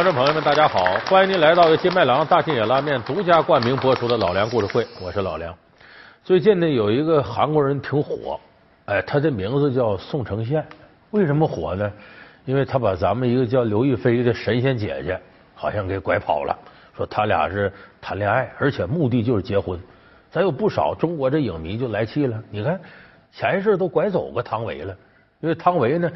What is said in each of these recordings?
观众朋友们，大家好！欢迎您来到由金麦郎大庆野拉面独家冠名播出的《老梁故事会》，我是老梁。最近呢，有一个韩国人挺火，哎，他的名字叫宋承宪。为什么火呢？因为他把咱们一个叫刘亦菲的神仙姐姐，好像给拐跑了，说他俩是谈恋爱，而且目的就是结婚。咱有不少中国这影迷就来气了，你看前一阵都拐走个汤唯了，因为汤唯呢，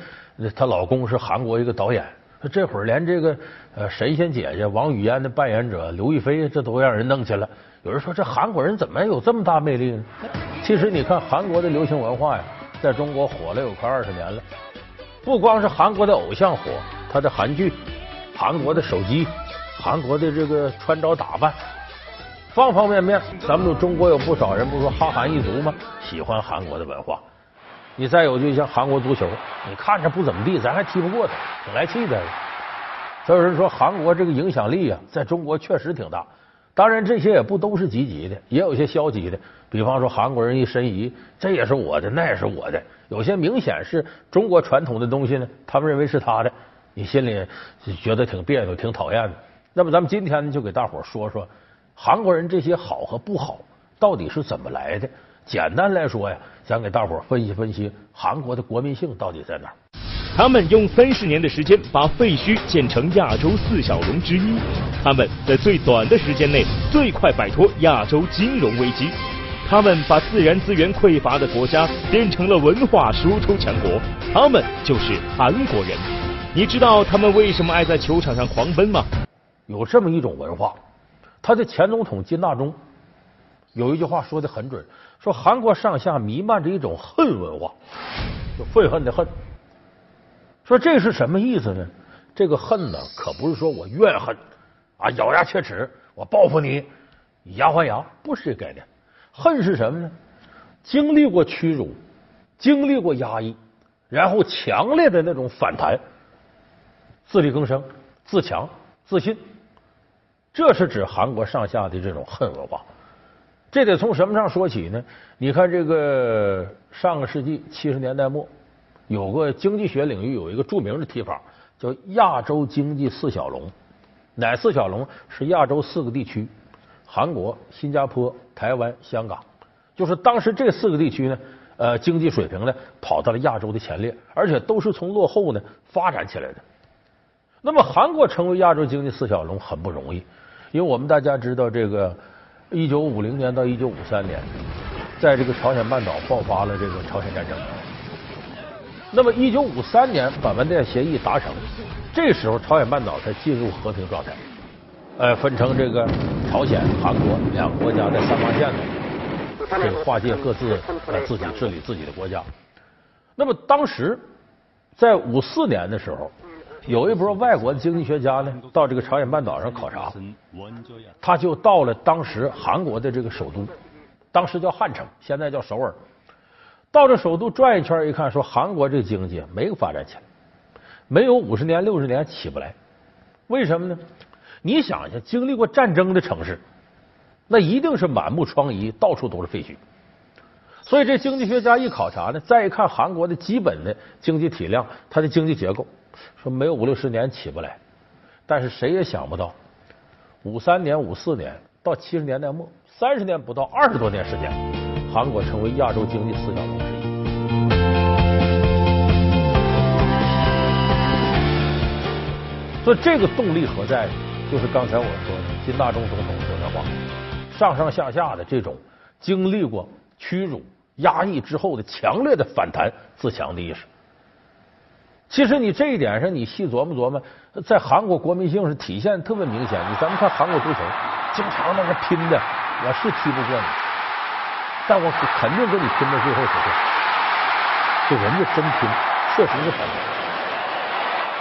她老公是韩国一个导演。这会儿连这个呃神仙姐姐王语嫣的扮演者刘亦菲，这都让人弄去了。有人说这韩国人怎么有这么大魅力呢？其实你看韩国的流行文化呀，在中国火了有快二十年了。不光是韩国的偶像火，他的韩剧、韩国的手机、韩国的这个穿着打扮，方方面面，咱们中国有不少人不说哈韩一族吗？喜欢韩国的文化。你再有就像韩国足球，你看着不怎么地，咱还踢不过他，挺来气的。所以有人说韩国这个影响力啊，在中国确实挺大。当然这些也不都是积极的，也有些消极的。比方说韩国人一申遗，这也是我的，那也是我的。有些明显是中国传统的东西呢，他们认为是他的，你心里觉得挺别扭、挺讨厌的。那么咱们今天呢，就给大伙说说韩国人这些好和不好到底是怎么来的。简单来说呀，咱给大伙分析分析韩国的国民性到底在哪儿。他们用三十年的时间把废墟建成亚洲四小龙之一，他们在最短的时间内最快摆脱亚洲金融危机，他们把自然资源匮乏的国家变成了文化输出强国，他们就是韩国人。你知道他们为什么爱在球场上狂奔吗？有这么一种文化，他的前总统金大中。有一句话说的很准，说韩国上下弥漫着一种恨文化，就愤恨的恨。说这是什么意思呢？这个恨呢，可不是说我怨恨啊，咬牙切齿，我报复你，以牙还牙，不是这概念。恨是什么呢？经历过屈辱，经历过压抑，然后强烈的那种反弹，自力更生、自强、自信，这是指韩国上下的这种恨文化。这得从什么上说起呢？你看，这个上个世纪七十年代末，有个经济学领域有一个著名的提法，叫亚洲经济四小龙。哪四小龙？是亚洲四个地区：韩国、新加坡、台湾、香港。就是当时这四个地区呢，呃，经济水平呢跑到了亚洲的前列，而且都是从落后呢发展起来的。那么，韩国成为亚洲经济四小龙很不容易，因为我们大家知道这个。一九五零年到一九五三年，在这个朝鲜半岛爆发了这个朝鲜战争。那么一九五三年板门店协议达成，这时候朝鲜半岛才进入和平状态，呃，分成这个朝鲜、韩国两个国家在三八线呢，这个划界各自呃自己治理自己的国家。那么当时在五四年的时候。有一波外国的经济学家呢，到这个朝鲜半岛上考察，他就到了当时韩国的这个首都，当时叫汉城，现在叫首尔。到这首都转一圈，一看说韩国这经济没个发展起来，没有五十年六十年起不来。为什么呢？你想想，经历过战争的城市，那一定是满目疮痍，到处都是废墟。所以这经济学家一考察呢，再一看韩国的基本的经济体量，它的经济结构。说没有五六十年起不来，但是谁也想不到，五三年、五四年到七十年代末，三十年不到，二十多年时间，韩国成为亚洲经济四小龙之一。所以这个动力何在？就是刚才我说的金大中总统说的话，上上下下的这种经历过屈辱、压抑之后的强烈的反弹、自强的意识。其实你这一点上，你细琢磨琢磨，在韩国国民性是体现特别明显。你咱们看韩国足球，经常那个拼的，我是踢不过你，但我肯定跟你拼到最后时刻。就人家真拼，确实是很。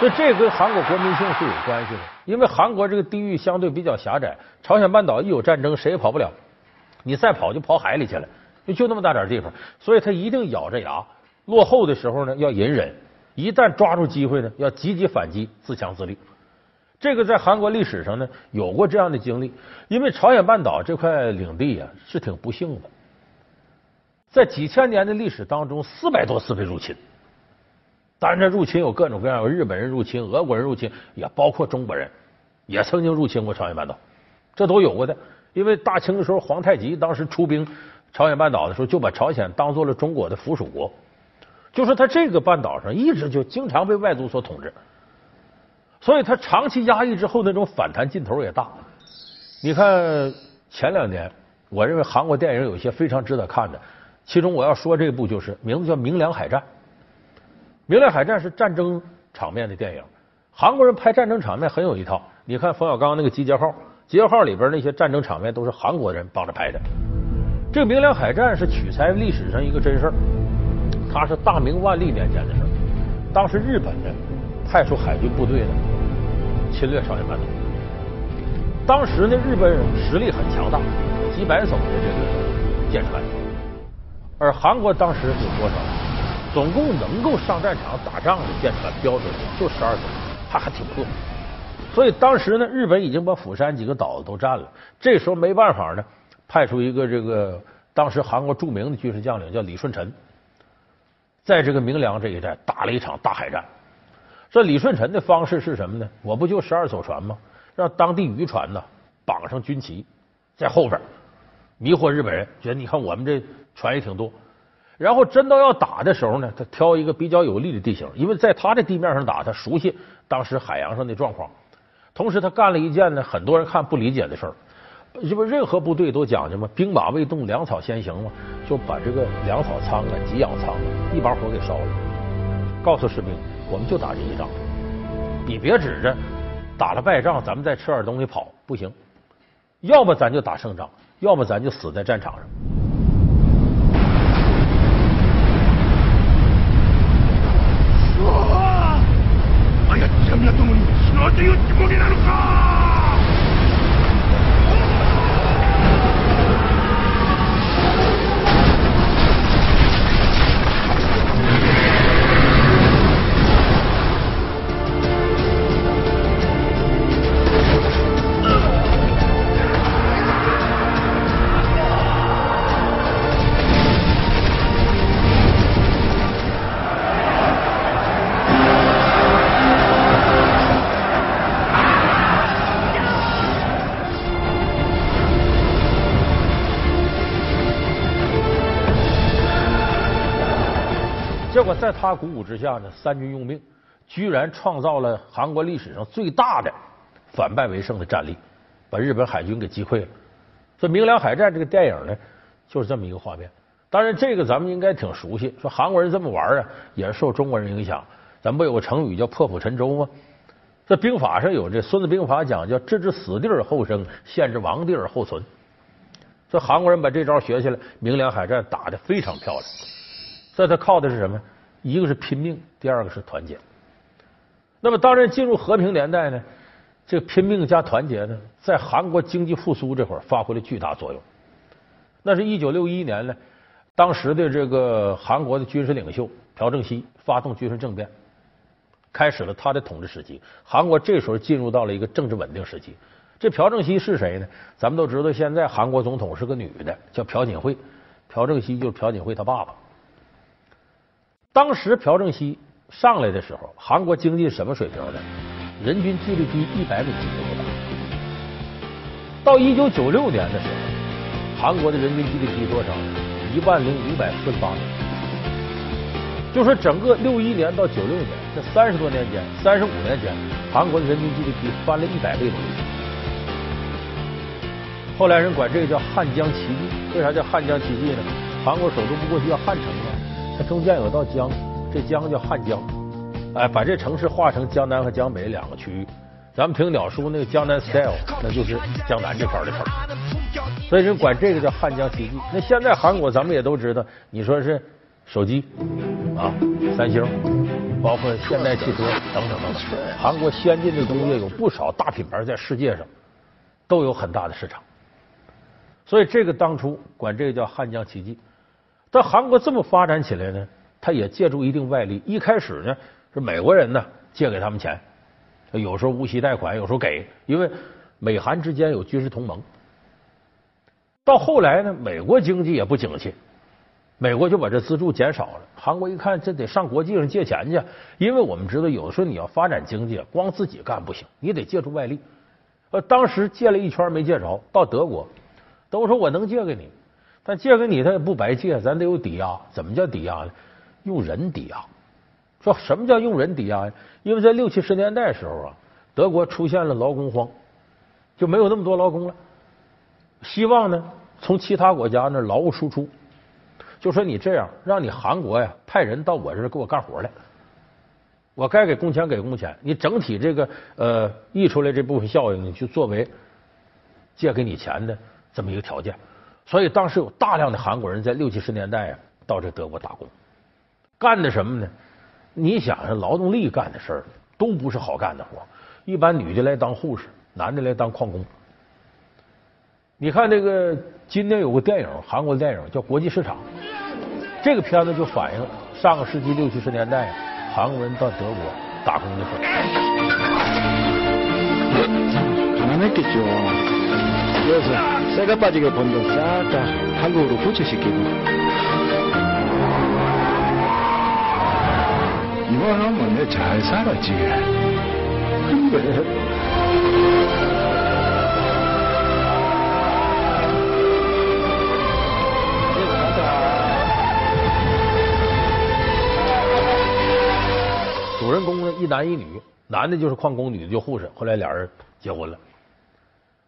所以这跟韩国国民性是有关系的，因为韩国这个地域相对比较狭窄，朝鲜半岛一有战争，谁也跑不了。你再跑就跑海里去了，就就那么大点地方，所以他一定咬着牙，落后的时候呢要隐忍。一旦抓住机会呢，要积极反击，自强自立。这个在韩国历史上呢有过这样的经历，因为朝鲜半岛这块领地啊是挺不幸的，在几千年的历史当中，四百多次被入侵。当然，这入侵有各种各样，有日本人入侵，俄国人入侵，也包括中国人。也曾经入侵过朝鲜半岛，这都有过的。因为大清的时候，皇太极当时出兵朝鲜半岛的时候，就把朝鲜当做了中国的附属国，就是他这个半岛上一直就经常被外族所统治，所以他长期压抑之后，那种反弹劲头也大。你看前两年，我认为韩国电影有一些非常值得看的，其中我要说这部就是名字叫《明良海战》。《明良海战》是战争场面的电影，韩国人拍战争场面很有一套。你看冯小刚那个《集结号》。集结号里边那些战争场面都是韩国人帮着拍的。这个明良海战是取材历史上一个真事儿，它是大明万历年间的事儿。当时日本呢派出海军部队呢侵略朝鲜半岛。当时呢日本人实力很强大，几百艘的这个舰船，而韩国当时有多少？总共能够上战场打仗的舰船标准就十二艘，还还挺破。所以当时呢，日本已经把釜山几个岛都占了。这时候没办法呢，派出一个这个当时韩国著名的军事将领叫李舜臣，在这个明良这一带打了一场大海战。这李舜臣的方式是什么呢？我不就十二艘船吗？让当地渔船呢绑上军旗在后边，迷惑日本人，觉得你看我们这船也挺多。然后真到要打的时候呢，他挑一个比较有利的地形，因为在他的地面上打，他熟悉当时海洋上的状况。同时，他干了一件呢，很多人看不理解的事儿。这不，任何部队都讲究嘛，兵马未动，粮草先行嘛，就把这个粮草仓啊，给养仓，一把火给烧了，告诉士兵，我们就打这一仗，你别指着打了败仗，咱们再吃点东西跑，不行，要么咱就打胜仗，要么咱就死在战场上。在他鼓舞之下呢，三军用命，居然创造了韩国历史上最大的反败为胜的战力，把日本海军给击溃了。这《明良海战》这个电影呢，就是这么一个画面。当然，这个咱们应该挺熟悉，说韩国人这么玩啊，也是受中国人影响。咱不有个成语叫破釜沉舟吗？这兵法上有这《孙子兵法》讲叫“置之死地而后生，陷之亡地而后存”。这韩国人把这招学下来，《明良海战》打的非常漂亮。这他靠的是什么？一个是拼命，第二个是团结。那么，当然进入和平年代呢，这拼命加团结呢，在韩国经济复苏这会儿发挥了巨大作用。那是一九六一年呢，当时的这个韩国的军事领袖朴正熙发动军事政变，开始了他的统治时期。韩国这时候进入到了一个政治稳定时期。这朴正熙是谁呢？咱们都知道，现在韩国总统是个女的，叫朴槿惠。朴正熙就是朴槿惠他爸爸。当时朴正熙上来的时候，韩国经济什么水平呢？人均 GDP 一百美金都不到。到一九九六年的时候，韩国的人均 GDP 多少？一万零五百四十八美。就说整个六一年到九六年这三十多年间，三十五年间，韩国的人均 GDP 翻了一百倍多。后来人管这个叫汉江奇迹。为啥叫汉江奇迹呢？韩国首都不过去叫汉城吗？它中间有道江，这江叫汉江，哎，把这城市划成江南和江北两个区域。咱们听鸟叔那个江南 style，那就是江南这块的城，所以人管这个叫汉江奇迹。那现在韩国咱们也都知道，你说是手机啊，三星，包括现代汽车等等等等，韩国先进的工业有不少大品牌在世界上都有很大的市场。所以这个当初管这个叫汉江奇迹。但韩国这么发展起来呢，他也借助一定外力。一开始呢，是美国人呢借给他们钱，有时候无息贷款，有时候给，因为美韩之间有军事同盟。到后来呢，美国经济也不景气，美国就把这资助减少了。韩国一看，这得上国际上借钱去，因为我们知道，有的时候你要发展经济，光自己干不行，你得借助外力。呃，当时借了一圈没借着，到德国，都说我能借给你，但借给你他也不白借，咱得有抵押。怎么叫抵押呢？用人抵押。说什么叫用人抵押呀？因为在六七十年代时候啊，德国出现了劳工荒，就没有那么多劳工了。希望呢，从其他国家那劳务输出，就说你这样，让你韩国呀派人到我这儿给我干活来，我该给工钱给工钱，你整体这个呃溢出来这部分效应，你就作为借给你钱的这么一个条件。所以当时有大量的韩国人在六七十年代啊到这德国打工，干的什么呢？你想想，劳动力干的事儿都不是好干的活。一般女的来当护士，男的来当矿工。你看这个，今天有个电影，韩国电影叫《国际市场》，这个片子就反映上个世纪六七十年代韩国人到德国打工的事儿。三个八几个朋友三个韩国的夫妻是给你你们老板的才三个 g 东北主人公呢一男一女男的就是矿工女的就护士后来俩人结婚了。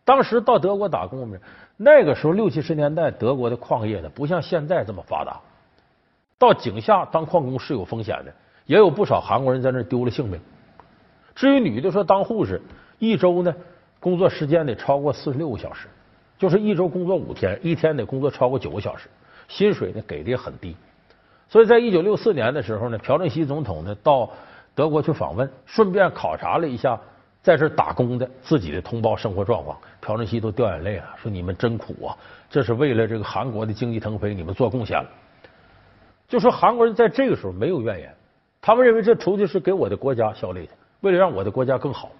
当时到德国打工呢，那个时候六七十年代，德国的矿业呢不像现在这么发达。到井下当矿工是有风险的，也有不少韩国人在那丢了性命。至于女的说当护士，一周呢工作时间得超过四十六个小时，就是一周工作五天，一天得工作超过九个小时，薪水呢给的也很低。所以在一九六四年的时候呢，朴正熙总统呢到德国去访问，顺便考察了一下在这打工的自己的同胞生活状况。朴正熙都掉眼泪了，说：“你们真苦啊！这是为了这个韩国的经济腾飞，你们做贡献了。”就说韩国人在这个时候没有怨言，他们认为这出去是给我的国家效力的，为了让我的国家更好。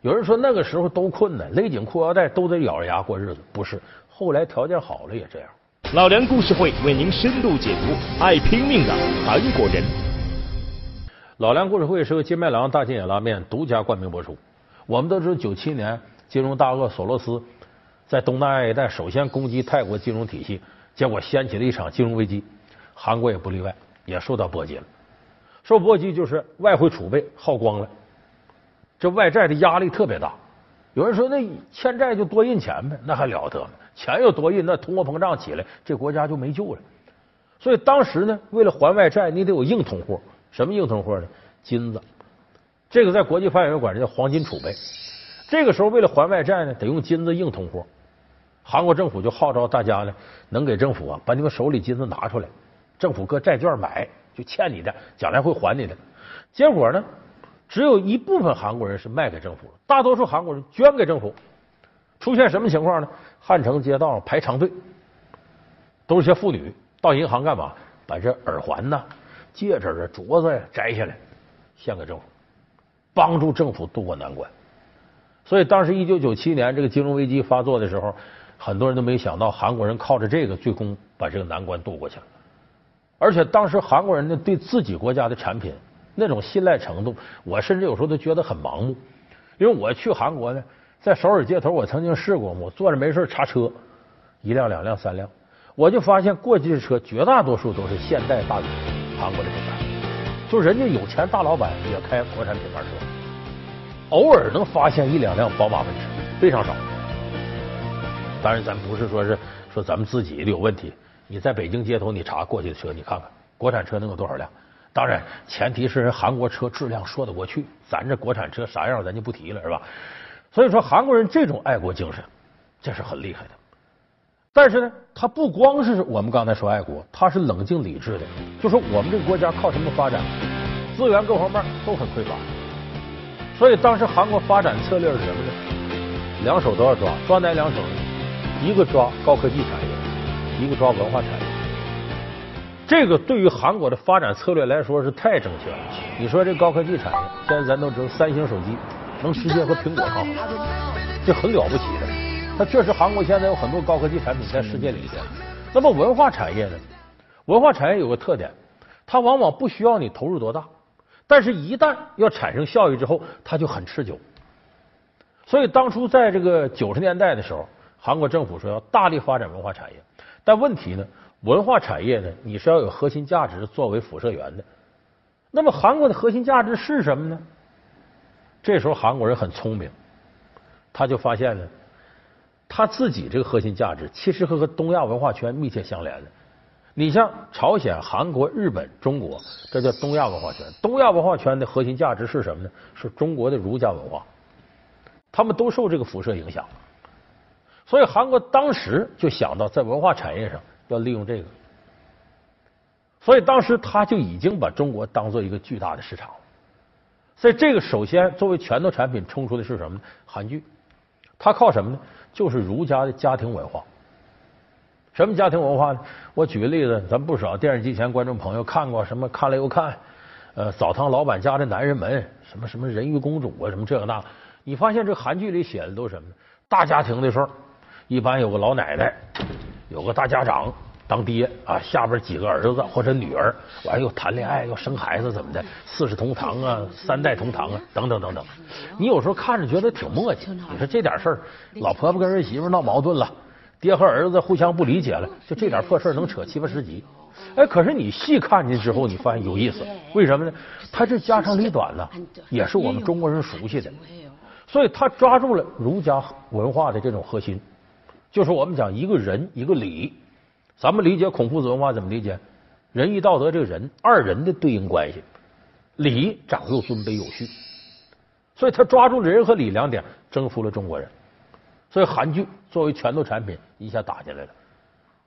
有人说那个时候都困难，勒紧裤腰带都得咬着牙过日子，不是？后来条件好了也这样。老梁故事会为您深度解读爱拼命的韩国人。老梁故事会是由金麦郎大金眼拉面独家冠名播出。我们都知道，九七年金融大鳄索罗斯在东南亚一带首先攻击泰国金融体系，结果掀起了一场金融危机。韩国也不例外，也受到波及了。受波及就是外汇储备耗光了，这外债的压力特别大。有人说，那欠债就多印钱呗，那还了得吗？钱要多印，那通货膨胀起来，这国家就没救了。所以当时呢，为了还外债，你得有硬通货。什么硬通货呢？金子，这个在国际范围管这叫黄金储备。这个时候为了还外债呢，得用金子硬通货。韩国政府就号召大家呢，能给政府啊，把你们手里金子拿出来，政府搁债券买，就欠你的，将来会还你的。结果呢，只有一部分韩国人是卖给政府了，大多数韩国人捐给政府。出现什么情况呢？汉城街道排长队，都是些妇女到银行干嘛？把这耳环呐。戒指啊，镯子呀，摘下来献给政府，帮助政府渡过难关。所以当时一九九七年这个金融危机发作的时候，很多人都没想到韩国人靠着这个最终把这个难关渡过去了。而且当时韩国人呢，对自己国家的产品那种信赖程度，我甚至有时候都觉得很盲目。因为我去韩国呢，在首尔街头，我曾经试过，我坐着没事查车，一辆、两辆、三辆，我就发现过去的车绝大多数都是现代、大宇。韩国的品牌，就人家有钱大老板也开国产品牌车，偶尔能发现一两辆宝马奔驰，非常少。当然，咱不是说是说咱们自己的有问题。你在北京街头，你查过去的车，你看看国产车能有多少辆？当然，前提是人韩国车质量说得过去，咱这国产车啥样，咱就不提了，是吧？所以说，韩国人这种爱国精神，这是很厉害的。但是呢，他不光是我们刚才说爱国，他是冷静理智的。就说我们这个国家靠什么发展？资源各方面都很匮乏，所以当时韩国发展策略是什么呢？两手都要抓，抓哪两手呢？一个抓高科技产业，一个抓文化产业。这个对于韩国的发展策略来说是太正确了。你说这高科技产业，现在咱都知道，三星手机能直接和苹果抗衡，这很了不起的。它确实，韩国现在有很多高科技产品在世界领先。那么文化产业呢？文化产业有个特点，它往往不需要你投入多大，但是一旦要产生效益之后，它就很持久。所以当初在这个九十年代的时候，韩国政府说要大力发展文化产业，但问题呢，文化产业呢，你是要有核心价值作为辐射源的。那么韩国的核心价值是什么呢？这时候韩国人很聪明，他就发现呢，他自己这个核心价值其实和和东亚文化圈密切相连的。你像朝鲜、韩国、日本、中国，这叫东亚文化圈。东亚文化圈的核心价值是什么呢？是中国的儒家文化，他们都受这个辐射影响。所以韩国当时就想到在文化产业上要利用这个，所以当时他就已经把中国当做一个巨大的市场。所以这个首先作为拳头产品冲出的是什么呢？韩剧，它靠什么呢？就是儒家的家庭文化。什么家庭文化呢？我举个例子，咱不少电视机前观众朋友看过什么看了又看，呃，澡堂老板家的男人们，什么什么人鱼公主啊，什么这个那，你发现这韩剧里写的都是什么？大家庭的事儿，一般有个老奶奶，有个大家长当爹啊，下边几个儿子或者女儿，完又谈恋爱又生孩子怎么的，四世同堂啊，三代同堂啊，等等等等。你有时候看着觉得挺磨叽，你说这点事儿，老婆婆跟儿媳妇闹矛盾了。爹和儿子互相不理解了，就这点破事能扯七八十集。哎，可是你细看去之后，你发现有意思。为什么呢？他这家长里短呢，也是我们中国人熟悉的，所以他抓住了儒家文化的这种核心，就是我们讲一个人一个理。咱们理解孔夫子文化怎么理解？仁义道德这个人二人的对应关系，礼长幼尊卑有序。所以他抓住了仁和礼两点，征服了中国人。所以韩剧作为拳头产品一下打进来了，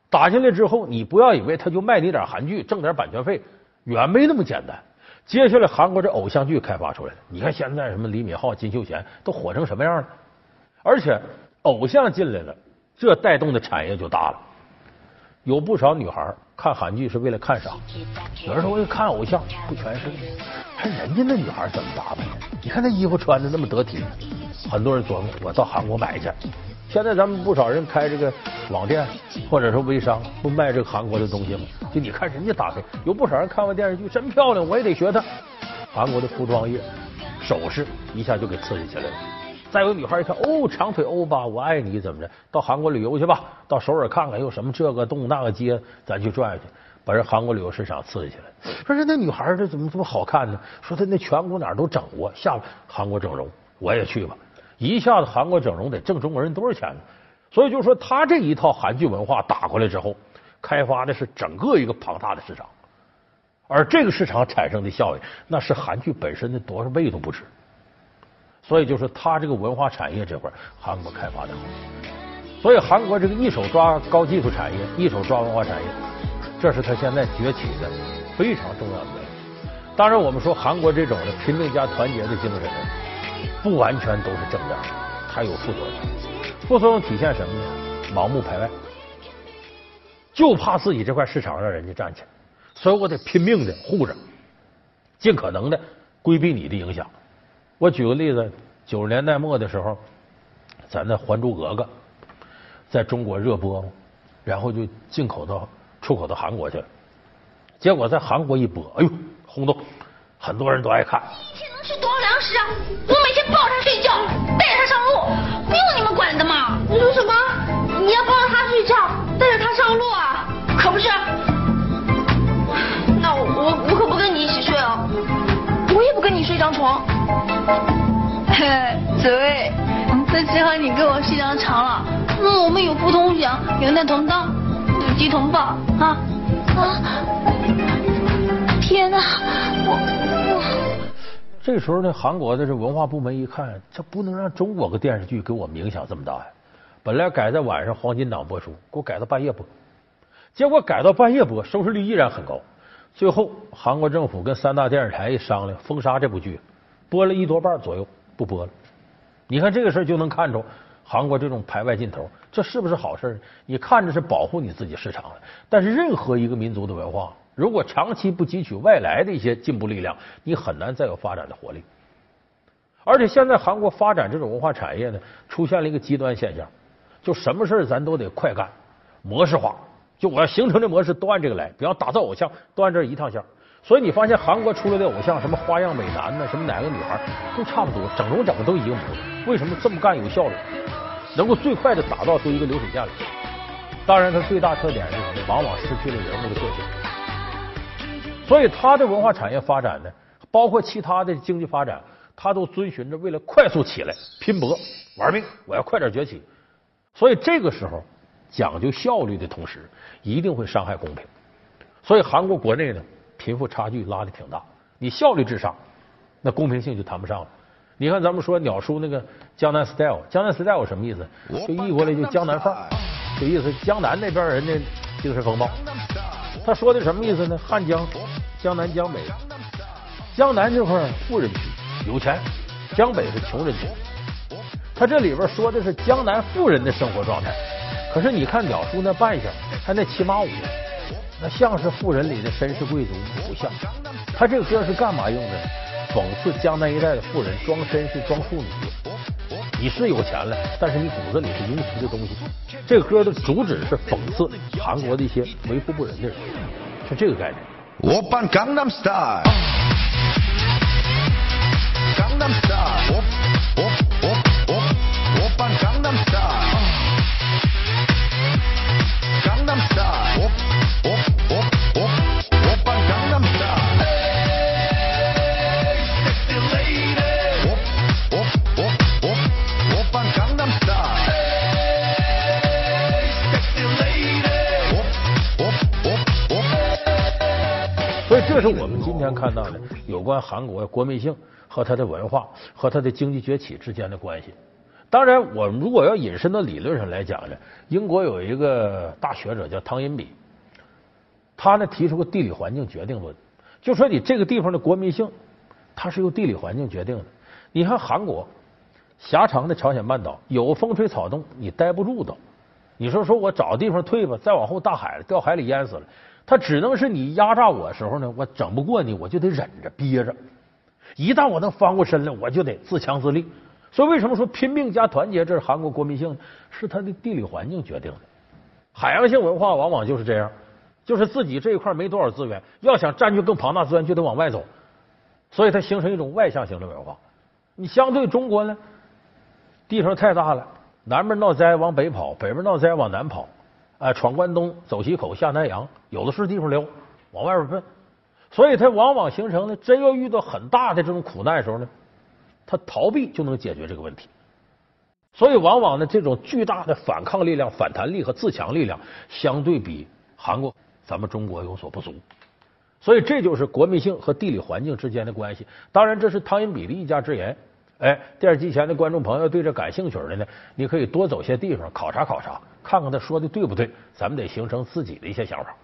打进来之后，你不要以为他就卖你点韩剧挣点版权费，远没那么简单。接下来韩国这偶像剧开发出来了，你看现在什么李敏镐、金秀贤都火成什么样了？而且偶像进来了，这带动的产业就大了。有不少女孩看韩剧是为了看啥？有人说我看偶像，不全是，看人家那女孩怎么打扮？你看那衣服穿的那么得体。很多人琢磨，我到韩国买去。现在咱们不少人开这个网店，或者说微商，不卖这个韩国的东西吗？就你看人家打扮，有不少人看完电视剧真漂亮，我也得学她。韩国的服装业、首饰一下就给刺激起来了。再有女孩一看，哦，长腿欧巴，我爱你，怎么着？到韩国旅游去吧，到首尔看看有什么这个洞那个街，咱去转去，把人韩国旅游市场刺激起来。说这那女孩这怎么这么好看呢？说她那颧骨哪都整过，下韩国整容，我也去吧。一下子韩国整容得挣中国人多少钱呢？所以就说他这一套韩剧文化打过来之后，开发的是整个一个庞大的市场，而这个市场产生的效益，那是韩剧本身的多少倍都不止。所以就是他这个文化产业这块，韩国开发的好。所以韩国这个一手抓高技术产业，一手抓文化产业，这是他现在崛起的非常重要的原因。当然，我们说韩国这种的拼命加团结的精神。不完全都是正面，它有副作用。副作用体现什么呢？盲目排外，就怕自己这块市场让人家占去，所以我得拼命的护着，尽可能的规避你的影响。我举个例子，九十年代末的时候，咱的《还珠格格》在中国热播嘛，然后就进口到、出口到韩国去了。结果在韩国一播，哎呦，轰动，很多人都爱看。一天能吃多少粮食啊！我每天抱着他睡觉，带着他上路，不用你们管的吗？你说什么？你要抱着他睡觉，带着他上路啊？可不是。那我我我可不跟你一起睡啊，我也不跟你睡一张床。嘿，紫薇，那只好你跟我睡张床了。那我们有福同享，有难同当，有鸡同报啊啊！天哪，我我。这时候呢，韩国的这文化部门一看，这不能让中国个电视剧给我们影响这么大呀！本来改在晚上黄金档播出，给我改到半夜播，结果改到半夜播，收视率依然很高。最后，韩国政府跟三大电视台一商量，封杀这部剧，播了一多半左右，不播了。你看这个事儿就能看出韩国这种排外劲头，这是不是好事？你看着是保护你自己市场了，但是任何一个民族的文化。如果长期不汲取外来的一些进步力量，你很难再有发展的活力。而且现在韩国发展这种文化产业呢，出现了一个极端现象，就什么事儿咱都得快干、模式化。就我要形成的模式都按这个来，比方打造偶像都按这一趟线。所以你发现韩国出来的偶像，什么花样美男呢，什么哪个女孩都差不多，整容整的都一个模子。为什么这么干有效率？能够最快的打造出一个流水线来。当然，它最大特点是什么？往往失去了人物的个性。所以，它的文化产业发展呢，包括其他的经济发展，它都遵循着为了快速起来、拼搏、玩命，我要快点崛起。所以，这个时候讲究效率的同时，一定会伤害公平。所以，韩国国内呢，贫富差距拉的挺大。你效率至上，那公平性就谈不上了。你看，咱们说鸟叔那个江南 style，江南 style 什么意思？就译过来就江南范儿，就意思江南那边人的精神风貌。他说的什么意思呢？汉江、江南、江北，江南这块富人区有钱，江北是穷人区。他这里边说的是江南富人的生活状态，可是你看鸟叔那扮相，他那骑马舞，那像是富人里的绅士贵族，不像。他这个歌是干嘛用的？讽刺江南一带的富人装绅士、装妇女。你是有钱了，但是你骨子里是庸俗的东西。这个歌的主旨是讽刺韩国的一些为富不仁的人，是这个概念。我扮江南 style，江南 style，我们今天看到的有关韩国国民性和它的文化和它的经济崛起之间的关系。当然，我们如果要引申到理论上来讲呢，英国有一个大学者叫汤因比，他呢提出个地理环境决定论，就说你这个地方的国民性，它是由地理环境决定的。你看韩国狭长的朝鲜半岛，有风吹草动，你待不住的。你说说我找地方退吧，再往后大海了，掉海里淹死了。他只能是你压榨我的时候呢，我整不过你，我就得忍着憋着。一旦我能翻过身来，我就得自强自立。所以为什么说拼命加团结，这是韩国国民性？是它的地理环境决定的。海洋性文化往往就是这样，就是自己这一块没多少资源，要想占据更庞大资源，就得往外走。所以它形成一种外向型的文化。你相对中国呢，地方太大了，南边闹灾往北跑，北边闹灾往南跑，哎，闯关东，走西口，下南洋，有的是地方溜，往外边奔。所以他往往形成呢，真要遇到很大的这种苦难的时候呢，他逃避就能解决这个问题。所以往往呢，这种巨大的反抗力量、反弹力和自强力量，相对比韩国、咱们中国有所不足。所以这就是国民性和地理环境之间的关系。当然，这是汤因比的一家之言。哎，电视机前的观众朋友对这感兴趣的呢，你可以多走些地方考察考察，看看他说的对不对。咱们得形成自己的一些想法。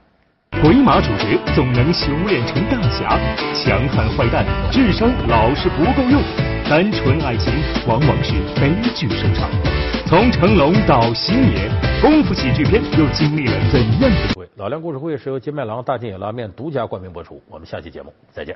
鬼马主角总能修炼成大侠，强悍坏蛋智商老是不够用，单纯爱情往往是悲剧收场。从成龙到星爷，功夫喜剧片又经历了怎样的？老梁故事会是由金麦郎大金野拉面独家冠名播出。我们下期节目再见。